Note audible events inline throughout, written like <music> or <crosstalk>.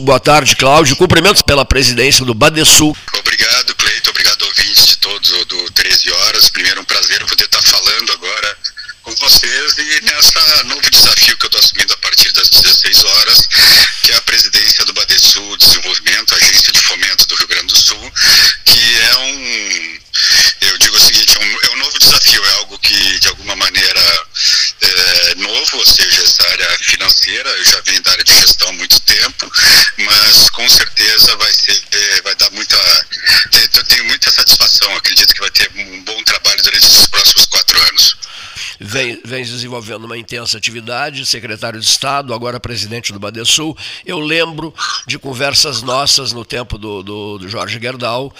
Boa tarde, Cláudio. Cumprimentos pela presidência do Badesul. Obrigado, Cleito. Obrigado, ouvintes de todos do 13 Horas. Primeiro, um prazer poder estar falando agora com vocês e nessa novo desafio que eu estou assumindo a partir das 16 horas, que é a presidência do Badesul Desenvolvimento, Agência de Fomento do Rio Grande do Sul, que é um, eu digo o seguinte, é um, é um novo desafio, é algo que de alguma maneira é novo, ou seja, essa área financeira, eu já venho da área de gestão há muito tempo, mas com certeza vai ser, vai dar muita, eu tenho muita satisfação, acredito que vai ter um bom trabalho durante os próximos quatro anos vem, vem desenvolvendo uma intensa atividade, secretário de Estado, agora presidente do Badesul. Eu lembro de conversas nossas no tempo do, do, do Jorge Gerdau,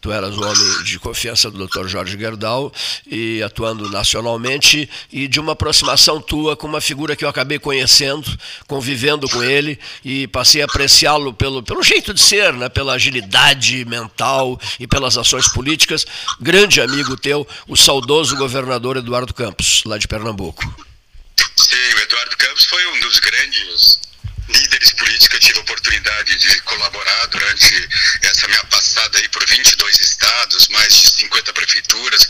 tu eras o homem de confiança do Dr. Jorge Gerdau, e atuando nacionalmente, e de uma aproximação tua com uma figura que eu acabei conhecendo, convivendo com ele, e passei a apreciá-lo pelo, pelo jeito de ser, né, pela agilidade mental e pelas ações políticas. Grande amigo teu, o saudoso governador Eduardo Campos lá de Pernambuco. Sim, o Eduardo Campos foi um dos grandes líderes políticos que eu tive a oportunidade de colaborar durante essa minha passada aí por 22 estados, mais de 50 prefeituras,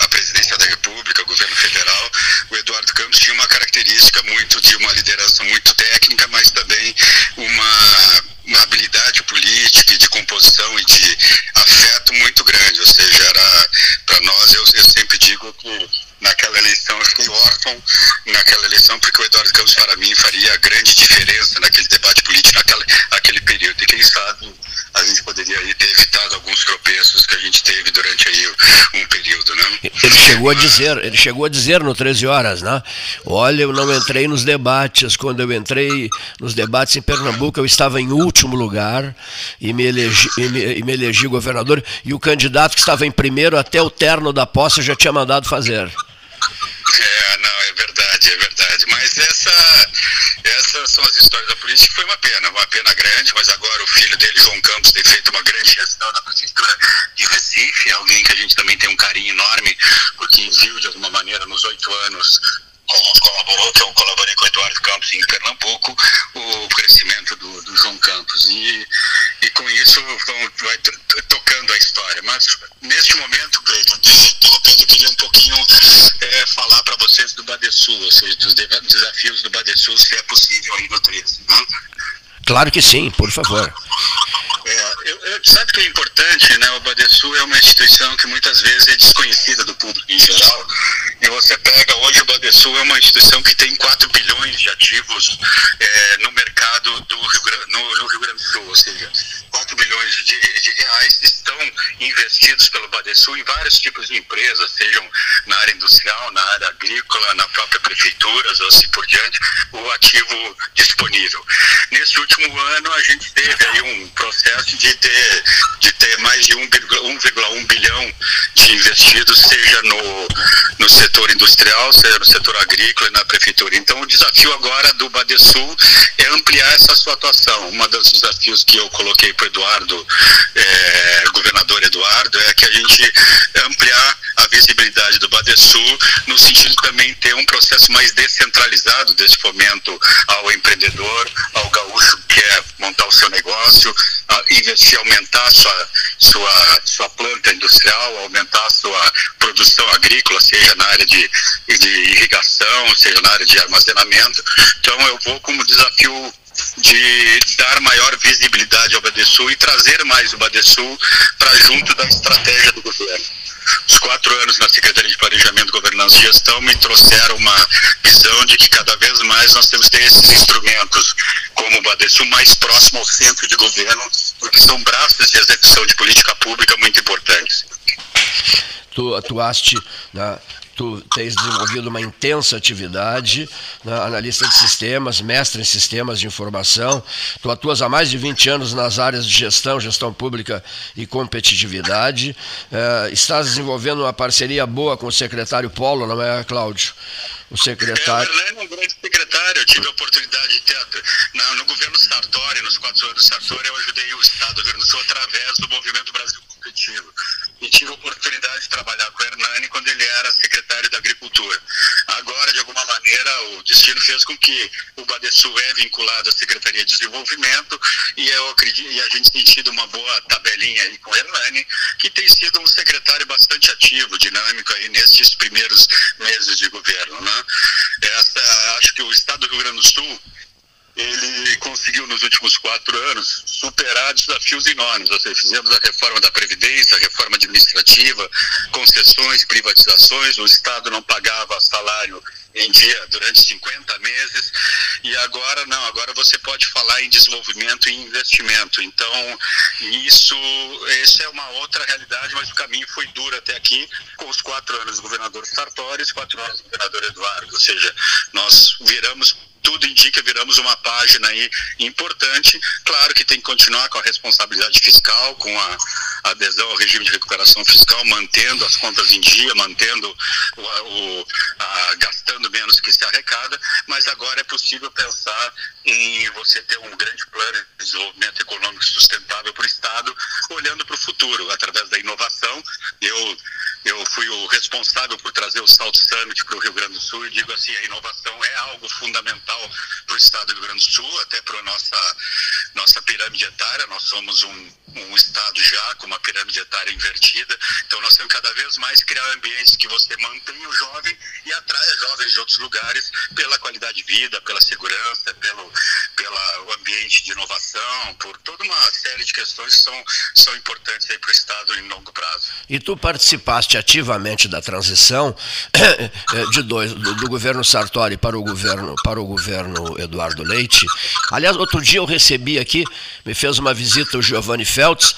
a presidência da República, o governo federal. O Eduardo Campos tinha uma característica muito de uma liderança muito técnica, mas também uma, uma habilidade política e de composição e de afeto muito grande. Ou seja, era para nós, eu, eu sempre digo que naquela eleição, eu fiquei órfão naquela eleição, porque o Eduardo Campos, para mim, faria grande diferença naquele debate político, naquele, naquele período. E quem sabe a gente poderia aí ter evitado alguns tropeços que a gente teve durante aí um período, né? Ele chegou a dizer, ele chegou a dizer no 13 horas, né? Olha, eu não entrei nos debates. Quando eu entrei nos debates em Pernambuco, eu estava em último lugar e me elegi, e me, e me elegi governador. E o candidato que estava em primeiro até o terno da posse já tinha mandado fazer. Essas são as histórias da política. Foi uma pena, uma pena grande, mas agora o filho dele, João Campos, tem feito uma grande gestão na prefeitura de Recife, alguém que a gente também tem um carinho enorme, porque viu de alguma maneira nos oito anos colaborou, que eu colaborei com o Eduardo Campos em Pernambuco, o crescimento do, do João Campos. E, e com isso vai tocando a história. Mas neste momento, Cleiton, eu queria um pouquinho é, falar para vocês do Badesul, ou seja, dos desafios do Badesul, se é possível aí no 13. Né? Claro que sim, por favor. É, eu, eu, sabe que é importante, né? O Badesul é uma instituição que muitas vezes é desconhecida do público em geral. E você pega hoje o Badesul é uma instituição que tem 4 bilhões de ativos é, no mercado do Rio, no, no Rio Grande do Sul, ou seja, 4 bilhões de, de, reais estão investidos pelo Badesul em vários tipos de empresas, sejam na área industrial, na área agrícola, na própria prefeitura, assim por diante, o ativo disponível. Nesse último ano, a gente teve aí um processo de ter, de ter mais de 1,1 bilhão de investidos, seja no, industrial, setor agrícola e na prefeitura. Então, o desafio agora do Badesul é ampliar essa sua atuação. Um dos desafios que eu coloquei para o Eduardo, é, governador Eduardo, é que a gente ampliar Badesul, no sentido de também ter um processo mais descentralizado desse fomento ao empreendedor, ao gaúcho que quer montar o seu negócio, investir, aumentar sua, sua, sua planta industrial, aumentar sua produção agrícola, seja na área de, de irrigação, seja na área de armazenamento. Então eu vou como desafio de dar maior visibilidade ao Badesul e trazer mais o Badesul para junto da estratégia do governo. Os quatro anos na Secretaria de Planejamento, Governança e Gestão me trouxeram uma visão de que cada vez mais nós temos que ter esses instrumentos, como o Badesul, mais próximo ao centro de governo, porque são braços de execução de política pública muito importantes. Tu atuaste na tu tens desenvolvido uma intensa atividade, né, analista de sistemas, mestre em sistemas de informação, tu atuas há mais de 20 anos nas áreas de gestão, gestão pública e competitividade, é, estás desenvolvendo uma parceria boa com o secretário Polo, não é, Cláudio? O secretário... É, é um grande secretário, eu tive a oportunidade de ter, no governo Sartori, nos quatro anos Sartori, eu ajudei o Estado do Rio Grande do Sul através do Movimento Brasil E tive a oportunidade de trabalhar com o Hernani quando ele era secretário da Agricultura. Agora, de alguma maneira, o destino fez com que o Badesul Ev vinculado à Secretaria de Desenvolvimento e, eu acredito, e a gente tem tido uma boa tabelinha aí com o Hernani, que tem sido um secretário bastante ativo, dinâmico aí nestes primeiros meses de governo. Né? Essa, acho que o Estado do Rio Grande do Sul ele conseguiu nos últimos quatro anos superar desafios enormes. Ou seja, fizemos a reforma da Previdência, a reforma administrativa, concessões, privatizações, o Estado não pagava salário em dia durante 50 meses e agora não, agora você pode falar em desenvolvimento e investimento. Então, isso, essa é uma outra realidade, mas o caminho foi duro até aqui com os quatro anos do governador Sartori e os quatro anos do governador Eduardo. Ou seja, nós viramos tudo indica, viramos uma página aí importante. Claro que tem que continuar com a responsabilidade fiscal, com a adesão ao regime de recuperação fiscal, mantendo as contas em dia, mantendo o, o a, gastando menos que se arrecada, mas agora é possível pensar em você ter um grande plano de desenvolvimento econômico sustentável para o Estado, olhando para o futuro, através da inovação. Eu eu fui o responsável por trazer o Salt Summit para o Rio Grande do Sul e digo assim, a inovação é algo fundamental para o estado do Rio Grande do Sul, até para a nossa, nossa pirâmide etária, nós somos um, um estado já com uma pirâmide etária invertida, então nós temos cada vez mais criar ambientes que você mantenha o jovem e atraia jovens de outros lugares pela qualidade de vida, pela segurança, pelo pelo ambiente de inovação, por toda uma série de questões que são, são importantes para o Estado em longo prazo. E tu participaste ativamente da transição <coughs> eh, de dois, do, do, governo Sartori para o governo, para o governo Eduardo Leite. Aliás, outro dia eu recebi aqui, me fez uma visita o Giovanni Feltz,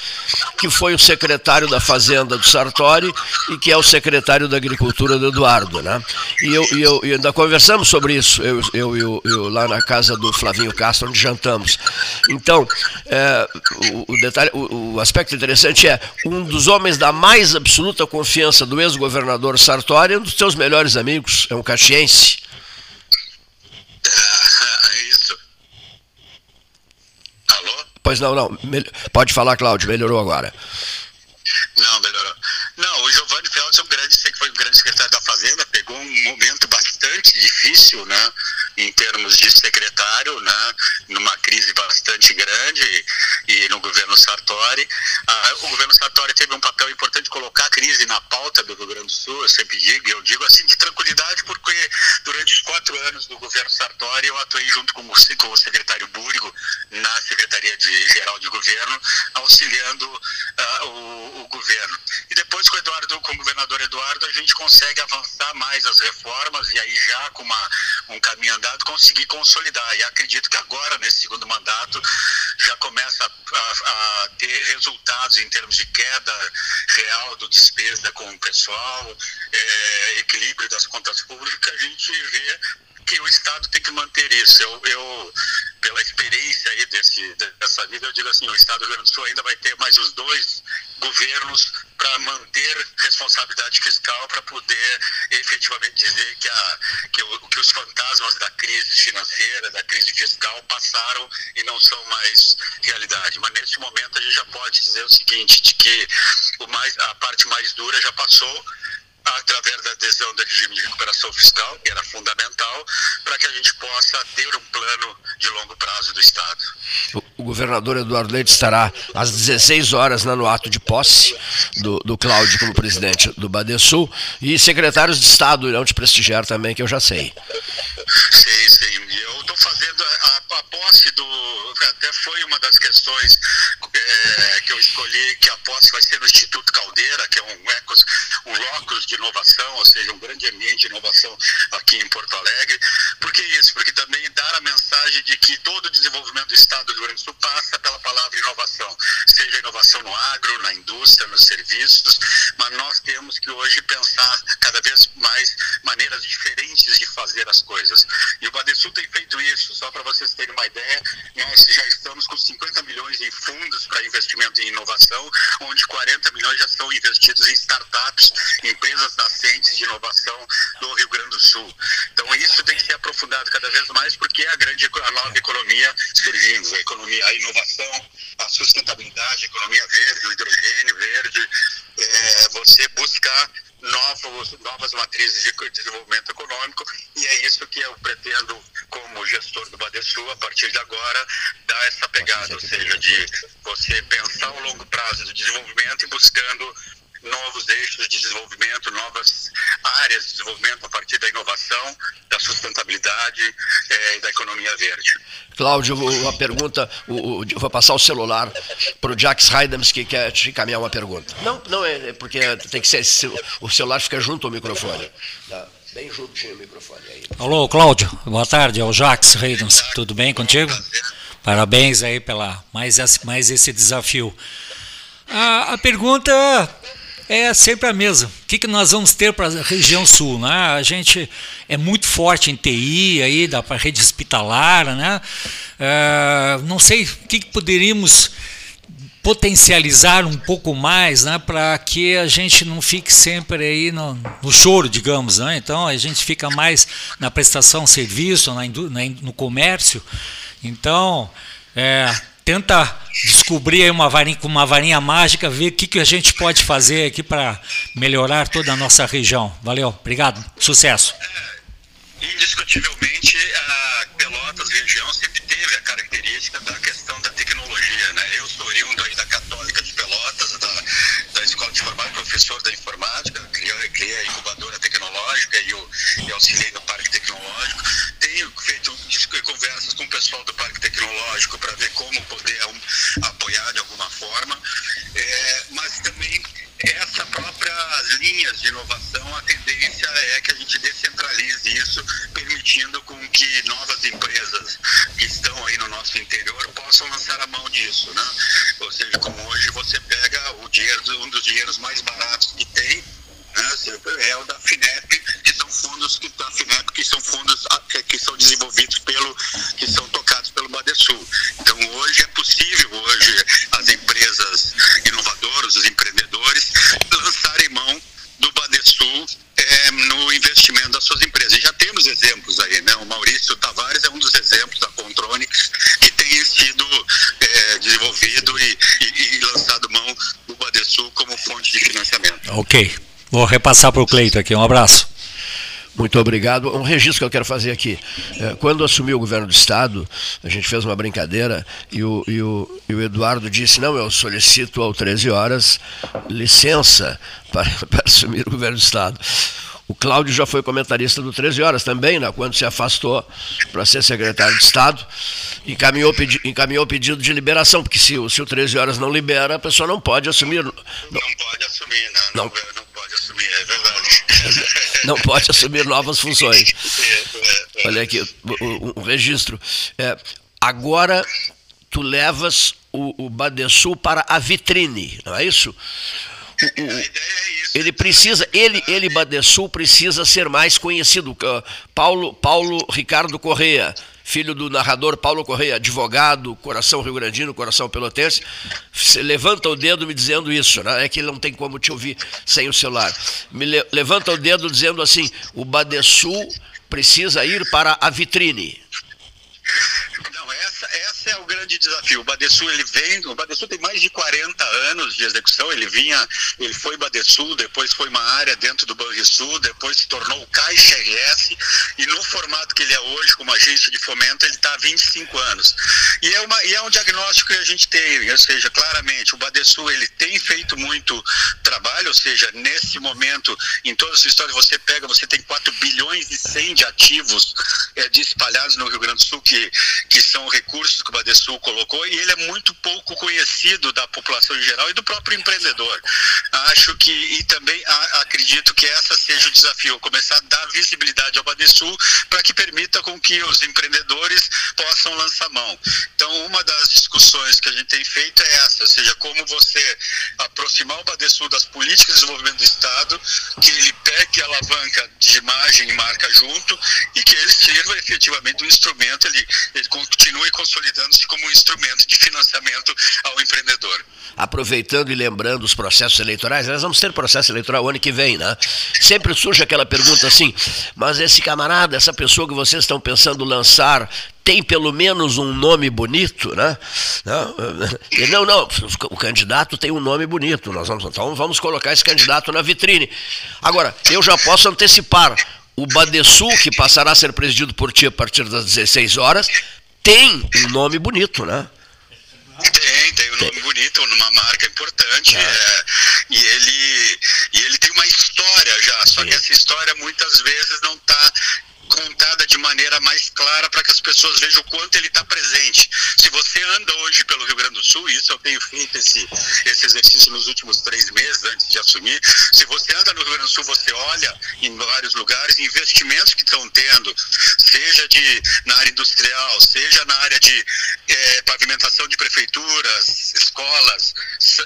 que foi o secretário da Fazenda do Sartori e que é o secretário da Agricultura do Eduardo. Né? E, eu, e eu e ainda conversamos sobre isso, eu, eu, eu, eu lá na casa do Flavinho Castro, onde jantamos. Então, é, o, o, detalhe, o, o aspecto interessante é um dos homens da mais absoluta confiança do ex-governador Sartori, um dos seus melhores amigos, é um caxiense. <laughs> É isso. Alô? Pois não, não. Pode falar, Cláudio, melhorou agora. Não, melhorou. Não, o Giovanni Feltz é um grande, foi um grande secretário da Fazenda, pegou um momento bastante difícil, né? Em termos de secretário, né, numa crise bastante grande e no governo Sartori. Ah, o governo Sartori teve um papel importante de colocar a crise na pauta do Rio Grande do Sul, eu sempre digo, eu digo assim de tranquilidade, porque durante os quatro anos do governo Sartori eu atuei junto com o, com o secretário Búrigo na Secretaria de Geral de Governo, auxiliando ah, o, o, governo. Com o Eduardo, com o governador Eduardo, a gente consegue avançar mais as reformas e aí já com uma, um caminho andado conseguir consolidar. E acredito que agora, nesse segundo mandato, já começa a, a, a ter resultados em termos de queda real do despesa com o pessoal, é, equilíbrio das contas públicas, a gente vê que o Estado tem que manter isso. Eu, eu pela experiência aí desse, dessa vida, eu digo assim, o Estado do Rio Grande do Sul ainda vai ter mais os dois governos para manter responsabilidade fiscal, para poder efetivamente dizer que, a, que, o, que os fantasmas da crise financeira, da crise fiscal passaram e não são mais realidade. Mas nesse momento a gente já pode dizer o seguinte, de que o mais, a parte mais dura já passou, através da adesão do regime de recuperação fiscal, que era fundamental, para que a gente possa ter um plano de longo prazo do Estado. O governador Eduardo Leite estará às 16 horas né, no ato de posse do, do Cláudio como presidente do Badesul e secretários de Estado irão te prestigiar também, que eu já sei. Sim, sim. Eu estou fazendo a, a, posse do. Até foi uma das questões é, que eu escolhi, que a posse vai ser no Instituto Caldeira, que é um, locus de inovação, ou seja, um grande ambiente de inovação aqui em Porto Alegre. Por que isso? Porque também dar a mensagem de que todo o desenvolvimento do Estado do Rio Grande do Sul passa pela palavra inovação, seja inovação no agro, na indústria, nos serviços, mas nós temos que hoje pensar cada vez mais maneiras diferentes de fazer as coisas. E o Badesul tem feito isso, só para vocês terem uma ideia, nós já estamos com 50 milhões em fundos para inovação, onde 40 milhões já são investidos em startups, empresas nascentes de inovação do Rio Grande do Sul. Então isso tem que ser aprofundado cada vez mais, porque é a grande a nova economia surgindo, a economia, a inovação, a sustentabilidade, a economia verde, o hidrogênio verde, é, você buscar novos, novas matrizes de desenvolvimento econômico, e é isso que eu pretendo, como gestor do Badesul, a partir de agora, dar essa pegada, ou seja, de você pensar o longo prazo do desenvolvimento e buscando novos eixos de desenvolvimento, novas áreas de desenvolvimento a partir da inovação, da sustentabilidade é, e da economia verde. Cláudio, uma pergunta, o, o, vou passar o celular para o Jax Haidams que quer te encaminhar uma pergunta. Não, não é, é porque tem que ser, o celular fica junto ao microfone. Tá, bem juntinho o microfone aí. Alô, Cláudio, boa tarde, é o Jax Haidams, tudo bem contigo? Parabéns aí pela mais esse, mais esse desafio. A, a pergunta é sempre a mesma. O que, que nós vamos ter para a região sul? Né? A gente é muito forte em TI, aí, da rede hospitalar. Né? É, não sei o que, que poderíamos potencializar um pouco mais, né, para que a gente não fique sempre aí no, no, choro, digamos, né? Então a gente fica mais na prestação de serviço, na, no comércio. Então, é, tenta descobrir uma varinha, com uma varinha mágica, ver o que, que a gente pode fazer aqui para melhorar toda a nossa região. Valeu, obrigado, sucesso. É, indiscutivelmente, a Pelotas região sempre teve a característica da questão da tecnologia. Né? Eu sou oriundo aí da Católica de Pelotas, da, da Escola de Informática, professor da informática, criei, criei a incubadora tecnológica e, o, e auxiliei no Parque Tecnológico. Tenho feito conversas com o pessoal do Parque Tecnológico para ver como poder apoiar de alguma forma, é, mas também essa própria linhas de inovação, a tendência é que a gente descentralize isso, permitindo com que novas empresas que estão aí no nosso interior possam lançar a mão disso, né? Ou seja, como hoje você pega o dinheiro, um dos dinheiros mais baratos que tem, né, é o da FINEP, que são fundos que da FINEP, que são fundos ah, que são desenvolvidos pelo, que são tocados pelo Badesul. Então hoje é possível hoje as empresas inovadoras, os empreendedores lançarem mão do Badesul é, no investimento das suas empresas. E já temos exemplos aí, né? O Maurício Tavares é um dos exemplos da Contronics que tem sido desenvolvido e, e, e lançado mão do Badesul como fonte de financiamento. Ok. Vou repassar para o Cleito aqui. Um abraço. Muito obrigado. Um registro que eu quero fazer aqui. É, quando assumiu o governo do Estado, a gente fez uma brincadeira e o, e o, e o Eduardo disse: Não, eu solicito ao 13 horas licença para, <laughs> para assumir o governo do Estado. O Cláudio já foi comentarista do 13 Horas também, né, quando se afastou para ser secretário de Estado, encaminhou, pedi, encaminhou pedido de liberação, porque se, se o 13 Horas não libera, a pessoa não pode assumir. Não, não pode assumir, né? não, não, não pode assumir, é verdade. <laughs> Não pode assumir novas funções. Olha aqui, um, registro. É, agora tu levas o, o Badesul para a vitrine, não é isso? O, o, é ele precisa, ele, ele Badesul precisa ser mais conhecido. Paulo, Paulo Ricardo Correia, filho do narrador Paulo Correia, advogado, coração rio-grandino, coração pelotense, levanta o dedo me dizendo isso, né? é que ele não tem como te ouvir sem o celular. Me le, levanta o dedo dizendo assim: o Badesul precisa ir para a vitrine. Não, essa, essa é o grande desafio. O Badesul, ele vem, o Badesul tem mais de 40 anos de execução, ele vinha, ele foi Badesul, depois foi uma área dentro do Banrisul, depois se tornou o Caixa RS, e no formato que ele é hoje, como agência de fomento, ele está há 25 anos. E é, uma, e é um diagnóstico que a gente tem, ou seja, claramente, o Badesul, ele tem feito muito trabalho, ou seja, nesse momento, em toda a sua história, você pega, você tem 4 bilhões e 100 de ativos é, de espalhados no Rio Grande do Sul, que, que são recursos que o Badesul colocou, e ele é muito pouco conhecido da população em geral e do próprio empreendedor. Acho que, e também a, acredito que essa seja o desafio, começar a dar visibilidade ao Badesul para que permita com que os empreendedores possam lançar mão. Então, uma das discussões que a gente tem feito é essa, ou seja, como você aproximar o Badesul das políticas de desenvolvimento do Estado, que ele pegue a alavanca de imagem e marca junto e que ele sirva efetivamente um instrumento, ele, ele continue consolidando-se como um instrumento de financiamento ao empreendedor. aproveitando e lembrando os processos eleitorais, nós vamos ter processo eleitoral ano que vem, né? Sempre surge aquela pergunta assim, mas esse camarada, essa pessoa que vocês estão pensando lançar, tem pelo menos um nome bonito, né? Não, <laughs> não, não, o candidato tem um nome bonito, nós vamos, então vamos colocar esse candidato na vitrine. Agora, eu já posso antecipar, o Badesul, que passará a ser presidido por ti a partir das 16 horas, tem um nome bonito, né? Tem, tem um nome bonito, numa marca importante. É. É, e, ele, e ele tem uma história já, só Sim. que essa história muitas vezes não está de maneira mais clara para que as pessoas vejam o quanto ele está presente. Se você anda hoje pelo Rio Grande do Sul, isso eu tenho feito esse, esse exercício nos últimos três meses antes de assumir, se você anda no Rio Grande do Sul, você olha em vários lugares investimentos que estão tendo, seja de, na área industrial, seja na área de é, pavimentação de prefeituras, escolas,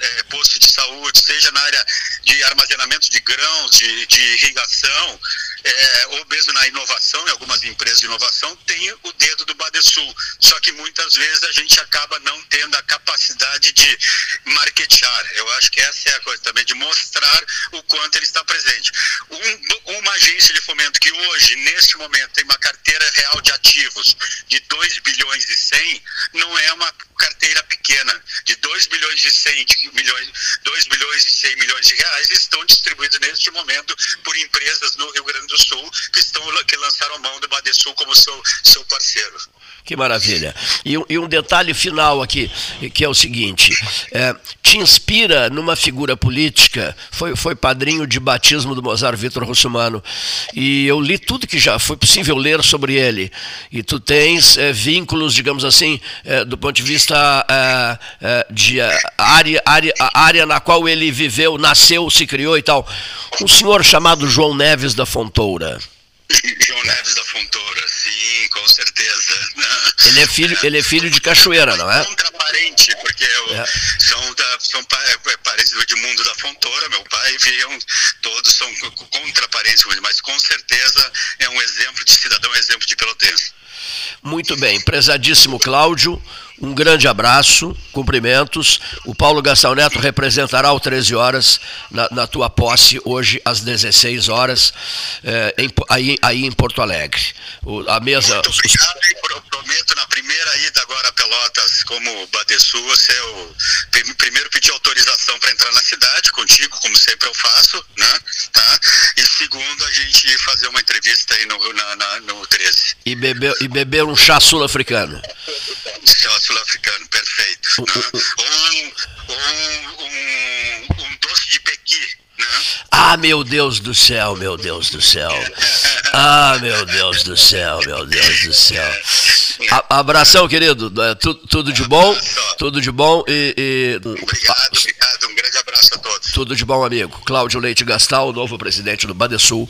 é, postos de saúde, seja na área de armazenamento de grãos, de, de irrigação, é, ou mesmo na inovação, em algumas empresas de inovação, tem o dedo do Badesul. Só que muitas vezes a gente acaba não tendo a capacidade de marketear. Eu acho que essa é a coisa também, de mostrar o quanto ele está presente. Um, uma agência de fomento que hoje, neste momento, tem uma carteira real de ativos de 2 bilhões e 100, não é uma carteira pequena. De 2 bilhões e 100 milhões, 2 bilhões e 100 milhões de reais estão distribuídos neste momento por empresas no Rio Grande do Sul que, estão, que lançaram mão do Badesul como seu, seu parceiro. Que maravilha. E, e, um detalhe final aqui, que é o seguinte: é, te inspira numa figura política, foi, foi padrinho de batismo do Mozart Vitor Russumano, e eu li tudo que já foi possível ler sobre ele. E tu tens é, vínculos, digamos assim, é, do ponto de vista é, é, de área, área, a área na qual ele viveu, nasceu, se criou e tal. Um senhor chamado João Neves da Fontoura. João Neves da Fontoura, sim, com certeza. <laughs> Ele é filho, ele é filho de Cachoeira, não é? Contraparente, porque é. são, da, são é, parentes do Edmundo da Fontoura, meu pai, viam, todos são contraparentes, mas com certeza é um exemplo de cidadão, um exemplo de pelotense. Muito bem, prezadíssimo Cláudio, um grande abraço, cumprimentos. O Paulo Gastão Neto representará o 13 horas na, na tua posse, hoje às 16 horas, é, em, aí, aí em Porto Alegre. O, a mesa. Muito obrigado, os... prometo na primeira ida agora a Pelotas, como Badesul, você é o primeiro pedir autorização para entrar na cidade, contigo, como sempre eu faço, né? Tá? E segundo, a gente fazer uma entrevista aí no, na, na, no 13. E beber, e beber um chá sul-africano. Chá sul-africano, perfeito. Né? Ou, um, um, um, doce de pequi. Né? Ah, meu Deus do céu, meu Deus do céu. Ah, meu Deus do céu, meu Deus do céu. A, abração, querido. É, tudo, tudo de bom. Tudo de bom e. e... Obrigado, obrigado. Um grande abraço a todos. Tudo de bom, amigo. Cláudio Leite Gastal, novo presidente do Badesul.